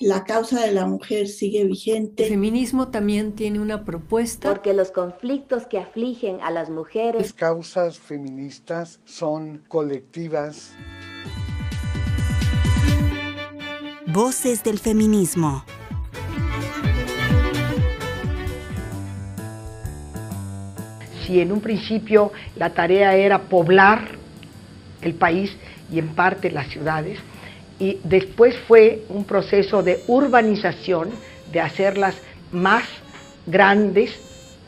la causa de la mujer sigue vigente. El feminismo también tiene una propuesta. Porque los conflictos que afligen a las mujeres. Las causas feministas son colectivas. Voces del feminismo. Si en un principio la tarea era poblar el país y en parte las ciudades, y después fue un proceso de urbanización, de hacerlas más grandes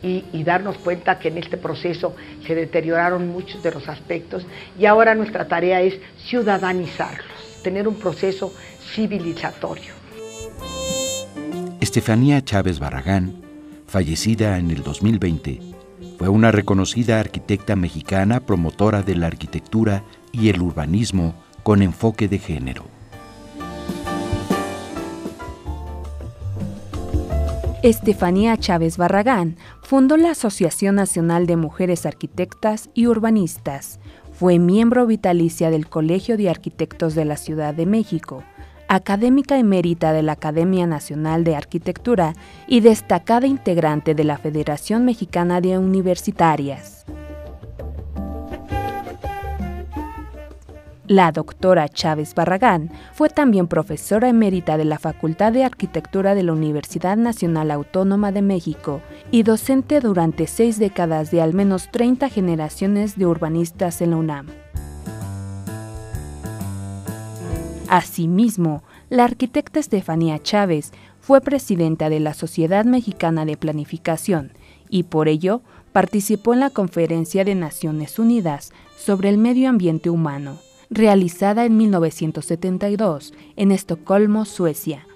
y, darnos cuenta que en este proceso se deterioraron muchos de los aspectos y ahora nuestra tarea es ciudadanizarlos, tener un proceso civilizatorio. Estefanía Chávez Barragán, fallecida en el 2020, fue una reconocida arquitecta mexicana promotora de la arquitectura y el urbanismo con enfoque de género. Estefanía Chávez Barragán fundó la Asociación Nacional de Mujeres Arquitectas y Urbanistas. Fue miembro vitalicia del Colegio de Arquitectos de la Ciudad de México, académica emérita de la Academia Nacional de Arquitectura y destacada integrante de la Federación Mexicana de Universitarias. La doctora Chávez Barragán fue también profesora emérita de la Facultad de Arquitectura de la Universidad Nacional Autónoma de México y docente durante seis décadas de al menos 30 generaciones de urbanistas en la UNAM. Asimismo, la arquitecta Estefanía Chávez fue presidenta de la Sociedad Mexicana de Planificación y por ello participó en la Conferencia de Naciones Unidas sobre el Medio Ambiente Humano realizada en 1972 en Estocolmo, Suecia.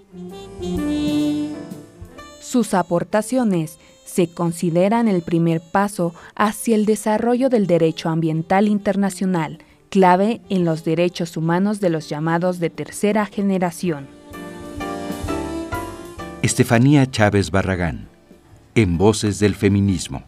Sus aportaciones se consideran el primer paso hacia el desarrollo del derecho ambiental internacional, clave en los derechos humanos de los llamados de tercera generación. Estefanía Chávez Barragán, en Voces del Feminismo.